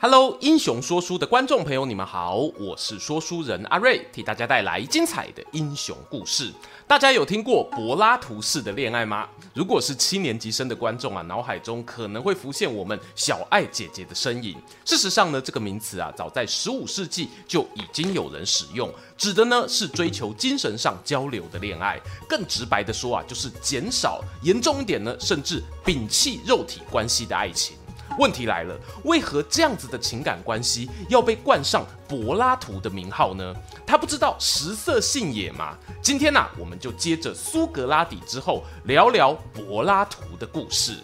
Hello，英雄说书的观众朋友，你们好，我是说书人阿瑞，替大家带来精彩的英雄故事。大家有听过柏拉图式的恋爱吗？如果是七年级生的观众啊，脑海中可能会浮现我们小爱姐姐的身影。事实上呢，这个名词啊，早在十五世纪就已经有人使用，指的呢是追求精神上交流的恋爱。更直白的说啊，就是减少，严重一点呢，甚至摒弃肉体关系的爱情。问题来了，为何这样子的情感关系要被冠上柏拉图的名号呢？他不知道食色性也吗？今天呢、我们就接着苏格拉底之后聊聊柏拉图的故事。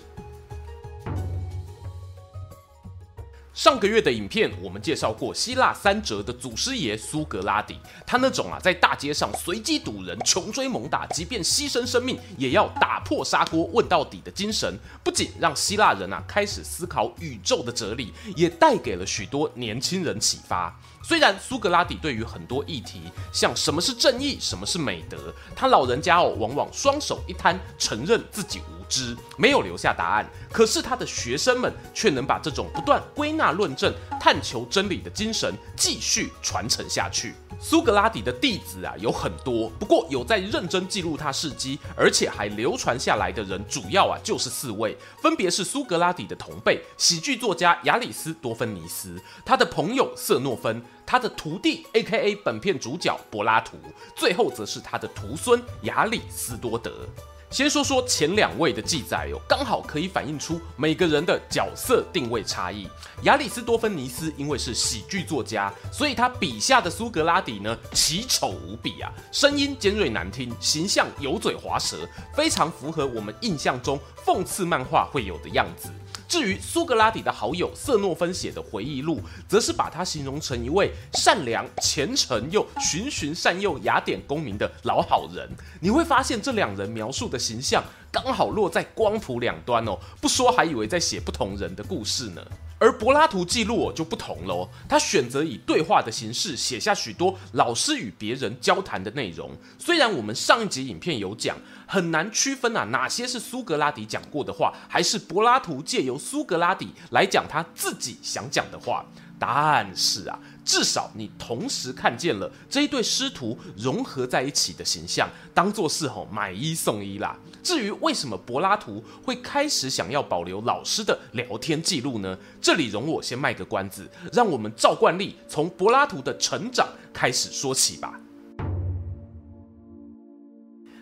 上个月的影片，我们介绍过希腊三哲的祖师爷苏格拉底。他那种啊，在大街上随机堵人、穷追猛打，即便牺牲生命也要打破砂锅问到底的精神，不仅让希腊人啊开始思考宇宙的哲理，也带给了许多年轻人启发。虽然苏格拉底对于很多议题，像什么是正义、什么是美德，他老人家哦，往往双手一摊，承认自己无知，没有留下答案。可是他的学生们却能把这种不断归纳大论证、探求真理的精神继续传承下去。苏格拉底的弟子啊有很多，不过有在认真记录他事迹，而且还流传下来的人，主要啊就是四位，分别是苏格拉底的同辈喜剧作家亚里斯多芬尼斯，他的朋友色诺芬，他的徒弟 A.K.A 本片主角柏拉图，最后则是他的徒孙亚里斯多德。先说说前两位的记载哦，刚好可以反映出每个人的角色定位差异。亚里斯多芬尼斯因为是喜剧作家，所以他笔下的苏格拉底呢奇丑无比啊，声音尖锐难听，形象油嘴滑舌，非常符合我们印象中讽刺漫画会有的样子。至于苏格拉底的好友瑟诺芬写的回忆录，则是把他形容成一位善良、虔诚又循循善诱雅典公民的老好人。你会发现这两人描述的形象刚好落在光谱两端哦，不说还以为在写不同人的故事呢。而柏拉图记录就不同喽，他选择以对话的形式写下许多老师与别人交谈的内容。虽然我们上一集影片有讲，很难区分啊哪些是苏格拉底讲过的话，还是柏拉图借由苏格拉底来讲他自己想讲的话。但是啊，至少你同时看见了这一对师徒融合在一起的形象，当做是吼买一送一啦。至于为什么柏拉图会开始想要保留老师的聊天记录呢？这里容我先卖个关子，让我们照惯例从柏拉图的成长开始说起吧。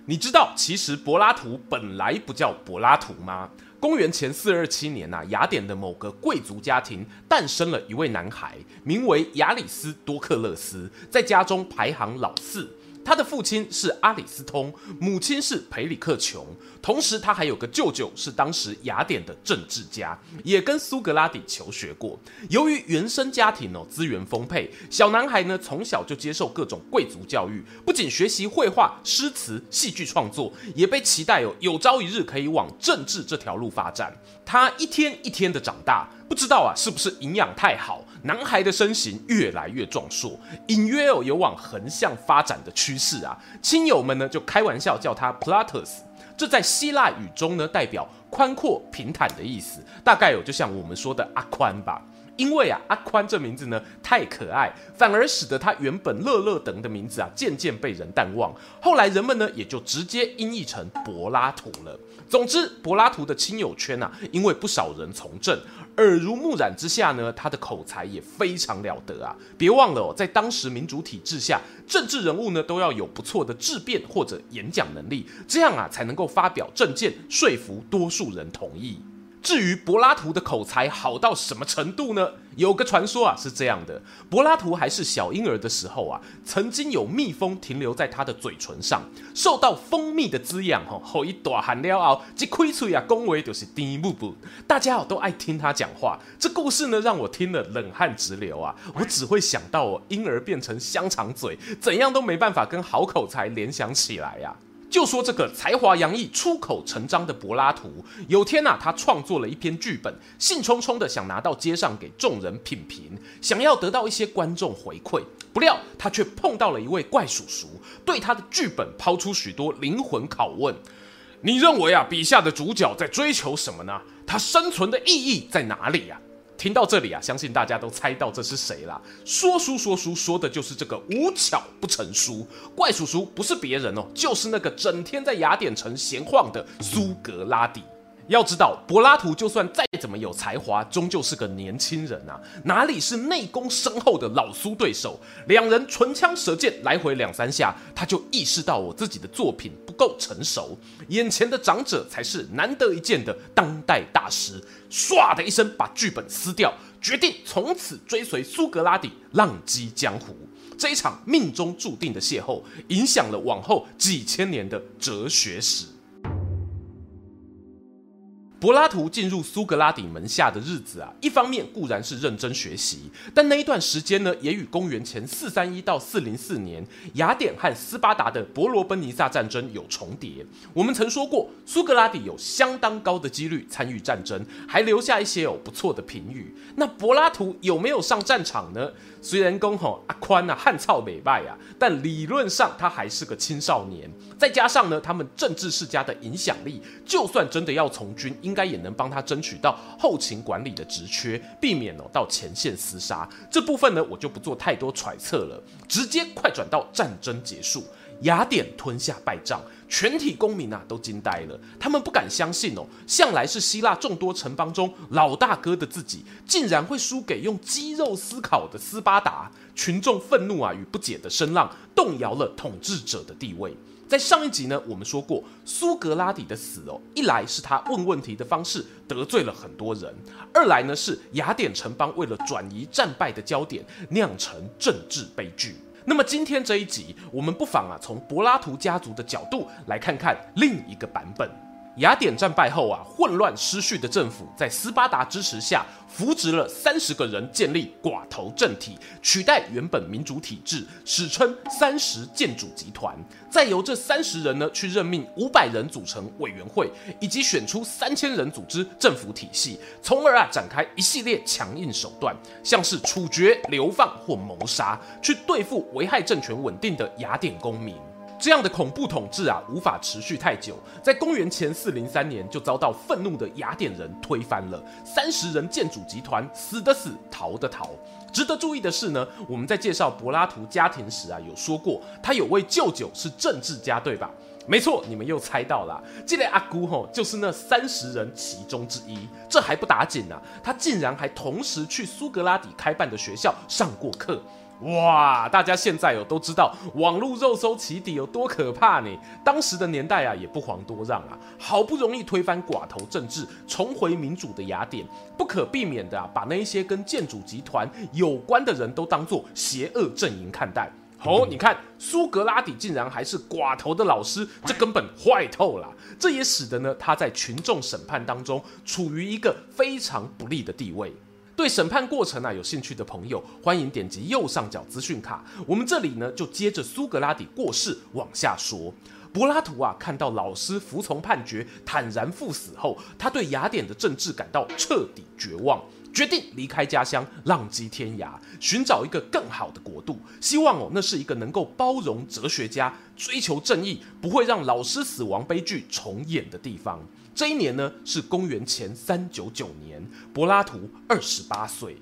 你知道其实柏拉图本来不叫柏拉图吗？公元前四二七年呐，雅典的某个贵族家庭诞生了一位男孩，名为亚里斯多克勒斯，在家中排行老四。他的父亲是阿里斯通，母亲是培里克琼，同时他还有个舅舅是当时雅典的政治家，也跟苏格拉底求学过。由于原生家庭哦资源丰沛，小男孩呢从小就接受各种贵族教育，不仅学习绘画、诗词、戏剧创作，也被期待哦有朝一日可以往政治这条路发展。他一天一天的长大，不知道啊是不是营养太好。男孩的身形越来越壮硕，隐约有有往横向发展的趋势啊。亲友们呢就开玩笑叫他 Platus，这在希腊语中呢代表宽阔平坦的意思，大概有就像我们说的阿宽吧。因为啊阿宽这名字呢太可爱，反而使得他原本乐乐等的名字啊渐渐被人淡忘。后来人们呢也就直接音译成柏拉图了。总之，柏拉图的亲友圈啊，因为不少人从政。耳濡目染之下呢，他的口才也非常了得啊！别忘了哦，在当时民主体制下，政治人物呢都要有不错的质辩或者演讲能力，这样啊才能够发表政见，说服多数人同意。至于柏拉图的口才好到什么程度呢？有个传说啊是这样的：柏拉图还是小婴儿的时候啊，曾经有蜜蜂停留在他的嘴唇上，受到蜂蜜的滋养，吼，后一大喊了后，这开嘴啊，恭维就是甜不不，大家哦都爱听他讲话。这故事呢，让我听了冷汗直流啊！我只会想到哦，婴儿变成香肠嘴，怎样都没办法跟好口才联想起来呀、啊。就说这个才华洋溢、出口成章的柏拉图，有天呐、啊，他创作了一篇剧本，兴冲冲的想拿到街上给众人品评，想要得到一些观众回馈。不料他却碰到了一位怪叔叔，对他的剧本抛出许多灵魂拷问。你认为啊，笔下的主角在追求什么呢？他生存的意义在哪里呀、听到这里啊，相信大家都猜到这是谁啦？说书说书说的就是这个无巧不成书怪叔叔，不是别人哦，就是那个整天在雅典城闲晃的苏格拉底。要知道，柏拉图就算再怎么有才华，终究是个年轻人啊，哪里是内功深厚的老苏对手？两人唇枪舌剑来回两三下，他就意识到我自己的作品不够成熟，眼前的长者才是难得一见的当代大师。唰的一声把剧本撕掉，决定从此追随苏格拉底，浪迹江湖。这一场命中注定的邂逅，影响了往后几千年的哲学史。柏拉图进入苏格拉底门下的日子啊，一方面固然是认真学习，但那一段时间呢，也与公元前四三一到四零四年雅典和斯巴达的伯罗奔尼撒战争有重叠。我们曾说过，苏格拉底有相当高的几率参与战争，还留下一些有不错的评语。那柏拉图有没有上战场呢？虽然公吼阿宽啊汉操美败啊，但理论上他还是个青少年。再加上呢，他们政治世家的影响力，就算真的要从军，应该也能帮他争取到后勤管理的职缺，避免哦到前线厮杀。这部分呢，我就不做太多揣测了，直接快转到战争结束，雅典吞下败仗，全体公民啊都惊呆了，他们不敢相信哦，向来是希腊众多城邦中老大哥的自己，竟然会输给用肌肉思考的斯巴达。群众愤怒啊与不解的声浪，动摇了统治者的地位。在上一集呢，我们说过苏格拉底的死哦，一来是他问问题的方式得罪了很多人，二来呢是雅典城邦为了转移战败的焦点，酿成政治悲剧。那么今天这一集，我们不妨啊从柏拉图家族的角度来看看另一个版本。雅典战败后啊，混乱失序的政府在斯巴达支持下，扶植了三十个人建立寡头政体，取代原本民主体制，史称三十建主集团。再由这三十人呢去任命五百人组成委员会，以及选出三千人组织政府体系，从而啊展开一系列强硬手段，像是处决、流放或谋杀，去对付危害政权稳定的雅典公民。这样的恐怖统治啊，无法持续太久，在公元前四零三年就遭到愤怒的雅典人推翻了。三十人建主集团死的死，逃的逃。值得注意的是呢，我们在介绍柏拉图家庭时啊，有说过他有位舅舅是政治家，对吧？没错，你们又猜到了，这位阿姑吼就是那三十人其中之一。这还不打紧啊，他竟然还同时去苏格拉底开办的学校上过课。哇，大家现在有都知道网络肉搜起底有多可怕呢？当时的年代啊，也不遑多让啊，好不容易推翻寡头政治，重回民主的雅典，不可避免的啊，把那一些跟建主集团有关的人都当作邪恶阵营看待。哦，你看苏格拉底竟然还是寡头的老师，这根本坏透了。这也使得呢，他在群众审判当中处于一个非常不利的地位。对审判过程啊有兴趣的朋友，欢迎点击右上角资讯卡。我们这里呢就接着苏格拉底过世往下说。柏拉图啊看到老师服从判决，坦然赴死后，他对雅典的政治感到彻底绝望，决定离开家乡，浪迹天涯，寻找一个更好的国度。希望哦那是一个能够包容哲学家、追求正义、不会让老师死亡悲剧重演的地方。这一年呢，是公元前三九九年，柏拉图二十八岁。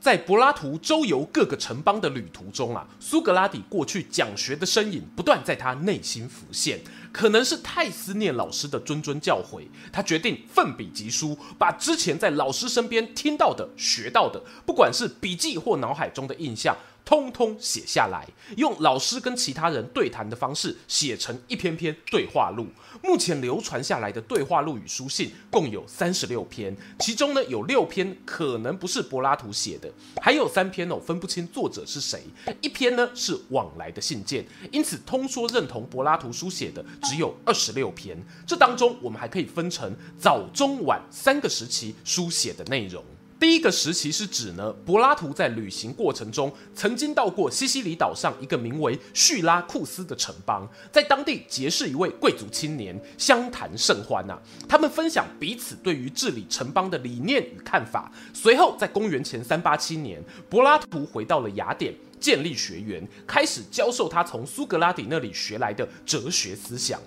在柏拉图周游各个城邦的旅途中啊，苏格拉底过去讲学的身影不断在他内心浮现，可能是太思念老师的谆谆教诲，他决定奋笔疾书，把之前在老师身边听到的、学到的，不管是笔记或脑海中的印象。通通写下来，用老师跟其他人对谈的方式写成一篇篇对话录。目前流传下来的对话录与书信共有三十六篇，其中呢有六篇可能不是柏拉图写的，还有三篇哦分不清作者是谁，一篇呢是往来的信件。因此，通说认同柏拉图书写的只有二十六篇。这当中我们还可以分成早、中、晚三个时期书写的内容。第一个时期是指呢，柏拉图在旅行过程中曾经到过西西里岛上一个名为叙拉库斯的城邦，在当地结识一位贵族青年，相谈甚欢呐、啊。他们分享彼此对于治理城邦的理念与看法。随后，在公元前三八七年，柏拉图回到了雅典，建立学园，开始教授他从苏格拉底那里学来的哲学思想。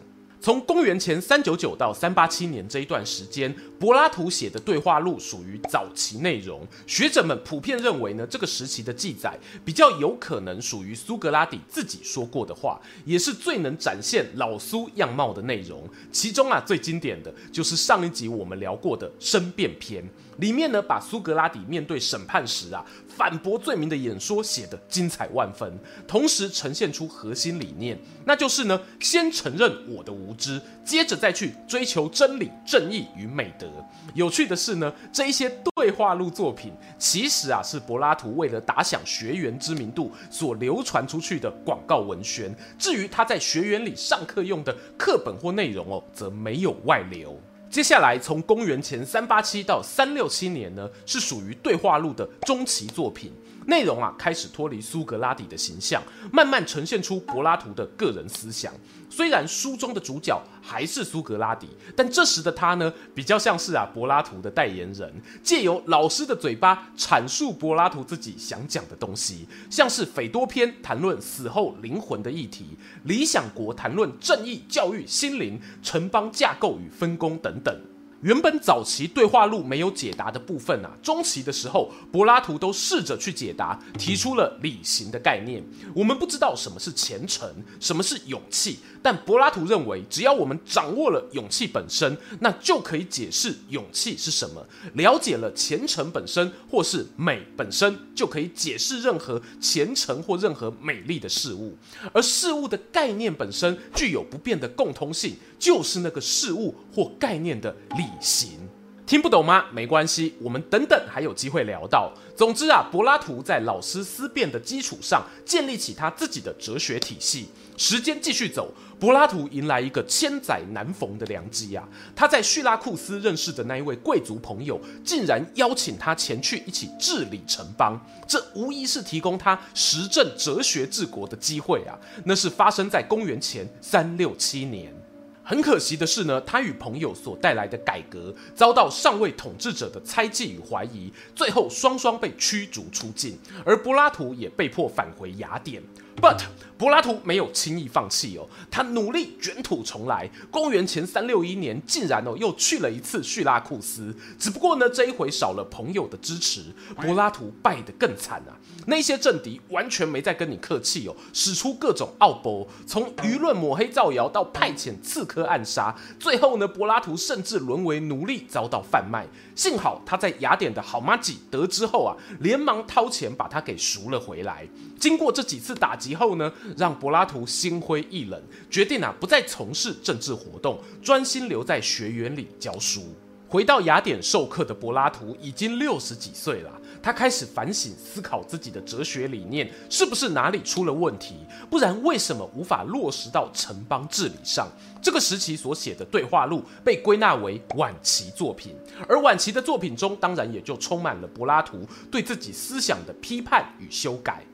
从公元前三九九到三八七年这一段时间，柏拉图写的对话录属于早期内容。学者们普遍认为呢，这个时期的记载比较有可能属于苏格拉底自己说过的话，也是最能展现老苏样貌的内容。其中啊，最经典的就是上一集我们聊过的申辩篇。里面呢，把苏格拉底面对审判时啊，反驳罪名的演说写得精彩万分，同时呈现出核心理念，那就是呢，先承认我的无知，接着再去追求真理、正义与美德。有趣的是呢，这一些对话录作品，其实啊，是柏拉图为了打响学员知名度所流传出去的广告文宣。至于他在学员里上课用的课本或内容哦，则没有外流。接下来，从公元前三八七到三六七年呢，是属于对话录的中期作品。内容啊，开始脱离苏格拉底的形象，慢慢呈现出柏拉图的个人思想。虽然书中的主角还是苏格拉底，但这时的他呢，比较像是啊柏拉图的代言人，借由老师的嘴巴阐述柏拉图自己想讲的东西，像是斐多篇谈论死后灵魂的议题，理想国谈论正义、教育、心灵、城邦架构与分工等等。原本早期对话录没有解答的部分啊，中期的时候，柏拉图都试着去解答，提出了理行的概念。我们不知道什么是虔诚，什么是勇气，但柏拉图认为，只要我们掌握了勇气本身，那就可以解释勇气是什么。了解了虔诚本身，或是美本身，就可以解释任何虔诚或任何美丽的事物。而事物的概念本身具有不变的共通性，就是那个事物或概念的理行。听不懂吗？没关系，我们等等还有机会聊到。总之啊，柏拉图在老师思辨的基础上建立起他自己的哲学体系。时间继续走，柏拉图迎来一个千载难逢的良机啊！他在叙拉库斯认识的那一位贵族朋友，竟然邀请他前去一起治理城邦，这无疑是提供他实证哲学治国的机会啊！那是发生在公元前三六七年。很可惜的是呢，他与朋友所带来的改革遭到上位统治者的猜忌与怀疑，最后双双被驱逐出境，而柏拉图也被迫返回雅典。But 柏拉图没有轻易放弃哦，他努力卷土重来。公元前三六一年，竟然哦又去了一次叙拉库斯，只不过呢这一回少了朋友的支持，柏拉图败得更惨啊！那些政敌完全没再跟你客气哦，使出各种奥步，从舆论抹黑造谣到派遣刺客暗杀，最后呢柏拉图甚至沦为奴隶，遭到贩卖。幸好他在雅典的好麻吉得知后啊，连忙掏钱把他给赎了回来。经过这几次打击后呢，让柏拉图心灰意冷，决定啊不再从事政治活动，专心留在学园里教书。回到雅典授课的柏拉图已经六十几岁了，他开始反省思考自己的哲学理念是不是哪里出了问题，不然为什么无法落实到城邦治理上？这个时期所写的对话录被归纳为晚期作品，而晚期的作品中，当然也就充满了柏拉图对自己思想的批判与修改。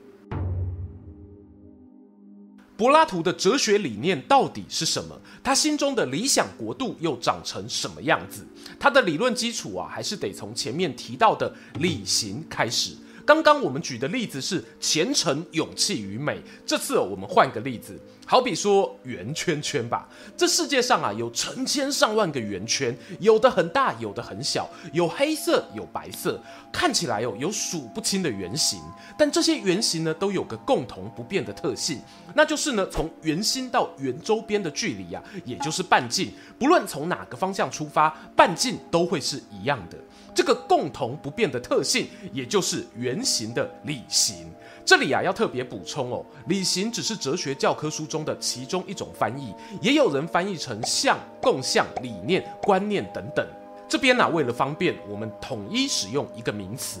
柏拉图的哲学理念到底是什么？他心中的理想国度又长成什么样子？他的理论基础啊，还是得从前面提到的理行开始。刚刚我们举的例子是虔诚、勇气与美，这次我们换个例子。好比说圆圈圈吧，这世界上啊有成千上万个圆圈，有的很大，有的很小，有黑色，有白色，看起来哦有数不清的圆形。但这些圆形呢都有个共同不变的特性，那就是呢从圆心到圆周边的距离呀、啊，也就是半径，不论从哪个方向出发，半径都会是一样的。这个共同不变的特性，也就是原型的理型。这里啊，要特别补充哦，理型只是哲学教科书中的其中一种翻译，也有人翻译成像、共相、理念、观念等等。这边呢、啊，为了方便，我们统一使用一个名词。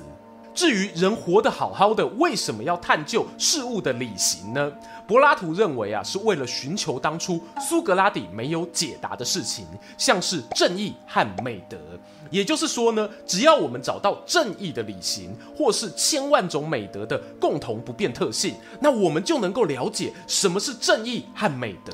至于人活得好好的，为什么要探究事物的理型呢？柏拉图认为啊，是为了寻求当初苏格拉底没有解答的事情，像是正义和美德。也就是说呢，只要我们找到正义的理型，或是千万种美德的共同不变特性，那我们就能够了解什么是正义和美德。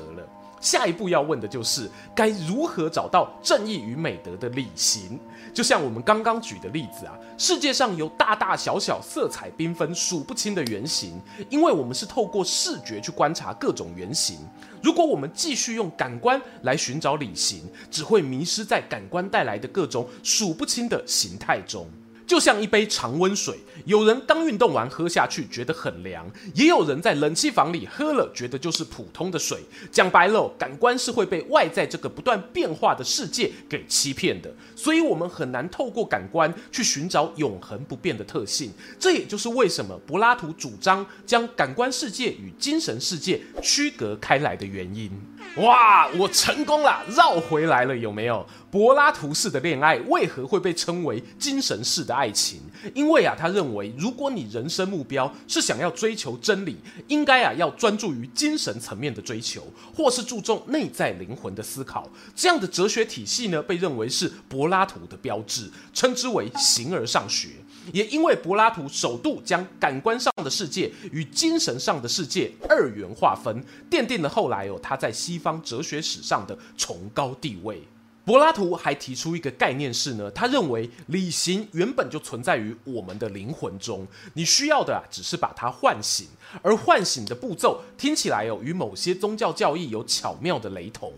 下一步要问的就是该如何找到正义与美德的理型？就像我们刚刚举的例子啊，世界上有大大小小、色彩缤纷、数不清的圆形，因为我们是透过视觉去观察各种圆形。如果我们继续用感官来寻找理型，只会迷失在感官带来的各种数不清的形态中。就像一杯常温水，有人刚运动完喝下去觉得很凉，也有人在冷气房里喝了觉得就是普通的水。讲白了，感官是会被外在这个不断变化的世界给欺骗的，所以我们很难透过感官去寻找永恒不变的特性。这也就是为什么柏拉图主张将感官世界与精神世界区隔开来的原因。哇，我成功了，绕回来了，有没有？柏拉图式的恋爱为何会被称为精神式的爱情？因为啊，他认为如果你人生目标是想要追求真理，应该啊要专注于精神层面的追求，或是注重内在灵魂的思考。这样的哲学体系呢，被认为是柏拉图的标志，称之为形而上学。也因为柏拉图首度将感官上的世界与精神上的世界二元划分，奠定了后来哦他在西方哲学史上的崇高地位。柏拉图还提出一个概念是呢，他认为理型原本就存在于我们的灵魂中，你需要的啊只是把它唤醒，而唤醒的步骤听起来哦与某些宗教教义有巧妙的雷同。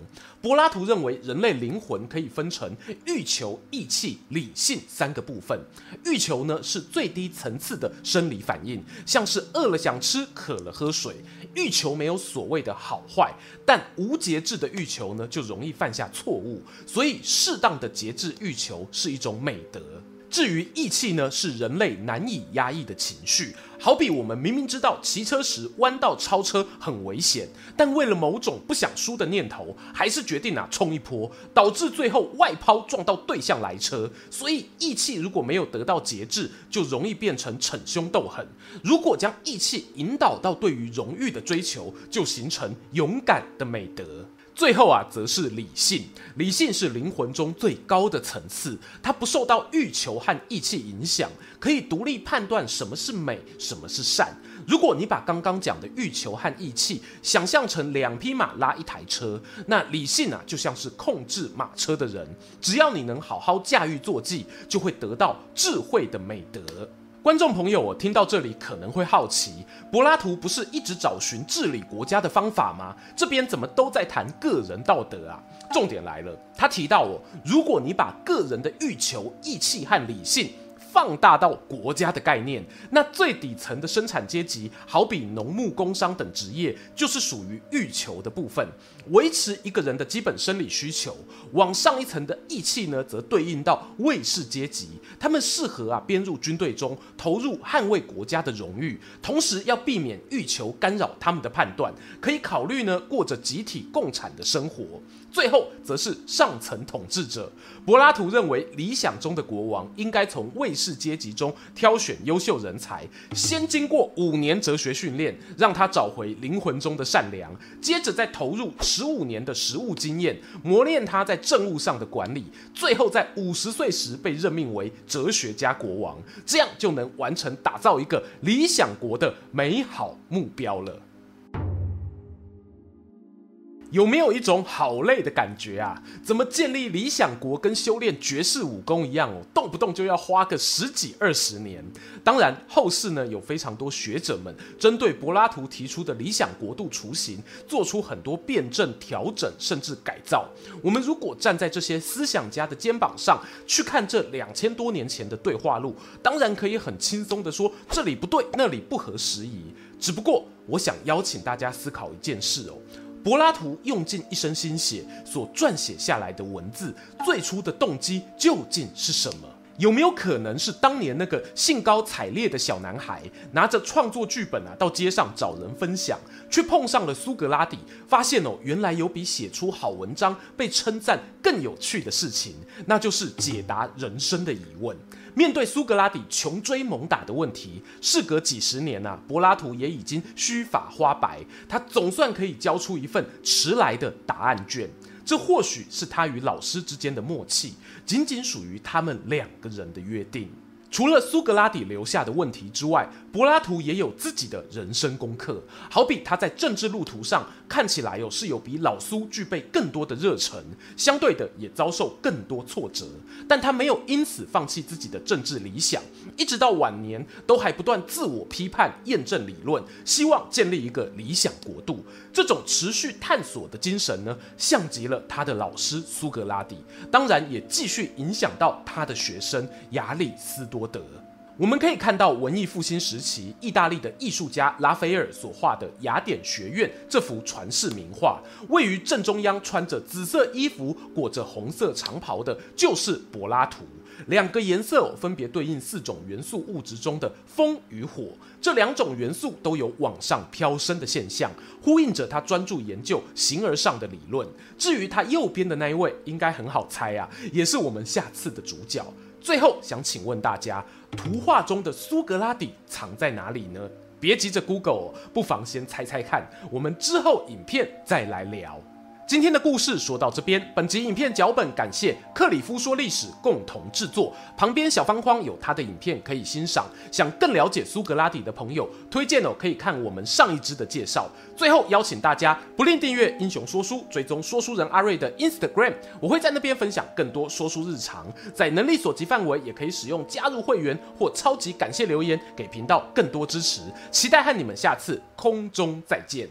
柏拉图认为人类灵魂可以分成欲求、意气、理性三个部分。欲求呢是最低层次的生理反应，像是饿了想吃，渴了喝水。欲求没有所谓的好坏，但无节制的欲求呢，就容易犯下错误。所以，适当的节制欲求是一种美德。至于义气呢，是人类难以压抑的情绪。好比我们明明知道骑车时弯道超车很危险，但为了某种不想输的念头，还是决定啊冲一波，导致最后外抛撞到对向来车。所以义气如果没有得到节制，就容易变成逞凶斗狠。如果将义气引导到对于荣誉的追求，就形成勇敢的美德。最后啊，则是理性。理性是灵魂中最高的层次，它不受到欲求和意气影响，可以独立判断什么是美，什么是善。如果你把刚刚讲的欲求和意气想象成两匹马拉一台车，那理性啊，就像是控制马车的人。只要你能好好驾驭坐骑，就会得到智慧的美德。观众朋友，我听到这里可能会好奇，柏拉图不是一直找寻治理国家的方法吗？这边怎么都在谈个人道德啊？重点来了，他提到哦，如果你把个人的欲求、义气和理性，放大到国家的概念，那最底层的生产阶级，好比农牧工商等职业，就是属于欲求的部分，维持一个人的基本生理需求。往上一层的义气呢，则对应到卫士阶级，他们适合啊编入军队中，投入捍卫国家的荣誉，同时要避免欲求干扰他们的判断，可以考虑呢过着集体共产的生活。最后则是上层统治者，柏拉图认为理想中的国王应该从卫士阶级中挑选优秀人才，先经过五年哲学训练，让他找回灵魂中的善良，接着再投入十五年的实务经验，磨练他在政务上的管理，最后在五十岁时被任命为哲学家国王，这样就能完成打造一个理想国的美好目标了。有没有一种好累的感觉啊？怎么建立理想国跟修炼绝世武功一样哦，动不动就要花个十几二十年。当然，后世呢有非常多学者们针对柏拉图提出的理想国度雏形，做出很多辩证、调整，甚至改造。我们如果站在这些思想家的肩膀上去看这两千多年前的对话录，当然可以很轻松地说这里不对，那里不合时宜。只不过，我想邀请大家思考一件事哦。柏拉图用尽一生心血所撰写下来的文字，最初的动机究竟是什么？有没有可能是当年那个兴高采烈的小男孩，拿着创作剧本啊到街上找人分享，却碰上了苏格拉底，发现哦，原来有比写出好文章被称赞更有趣的事情，那就是解答人生的疑问。面对苏格拉底穷追猛打的问题，事隔几十年啊，柏拉图也已经须发花白，他总算可以交出一份迟来的答案卷。这或许是他与老师之间的默契，仅仅属于他们两个人的约定。除了苏格拉底留下的问题之外，柏拉图也有自己的人生功课。好比他在政治路途上看起来哦是有比老苏具备更多的热忱，相对的也遭受更多挫折，但他没有因此放弃自己的政治理想，一直到晚年都还不断自我批判、验证理论，希望建立一个理想国度。这种持续探索的精神呢，像极了他的老师苏格拉底，当然也继续影响到他的学生亚里斯多德。我们可以看到文艺复兴时期意大利的艺术家拉斐尔所画的《雅典学院》这幅传世名画，位于正中央，穿着紫色衣服、裹着红色长袍的，就是柏拉图。两个颜色分别对应四种元素物质中的风与火，这两种元素都有往上飘升的现象，呼应着他专注研究形而上的理论。至于他右边的那一位，应该很好猜啊，也是我们下次的主角。最后想请问大家，图画中的苏格拉底藏在哪里呢？别急着 Google，不妨先猜猜看，我们之后影片再来聊。今天的故事说到这边，本集影片脚本感谢克里夫说历史共同制作，旁边小方框有他的影片可以欣赏。想更了解苏格拉底的朋友，推荐哦可以看我们上一支的介绍。最后邀请大家不吝订阅英雄说书，追踪说书人阿瑞的 Instagram，我会在那边分享更多说书日常。在能力所及范围，也可以使用加入会员或超级感谢留言给频道更多支持。期待和你们下次空中再见。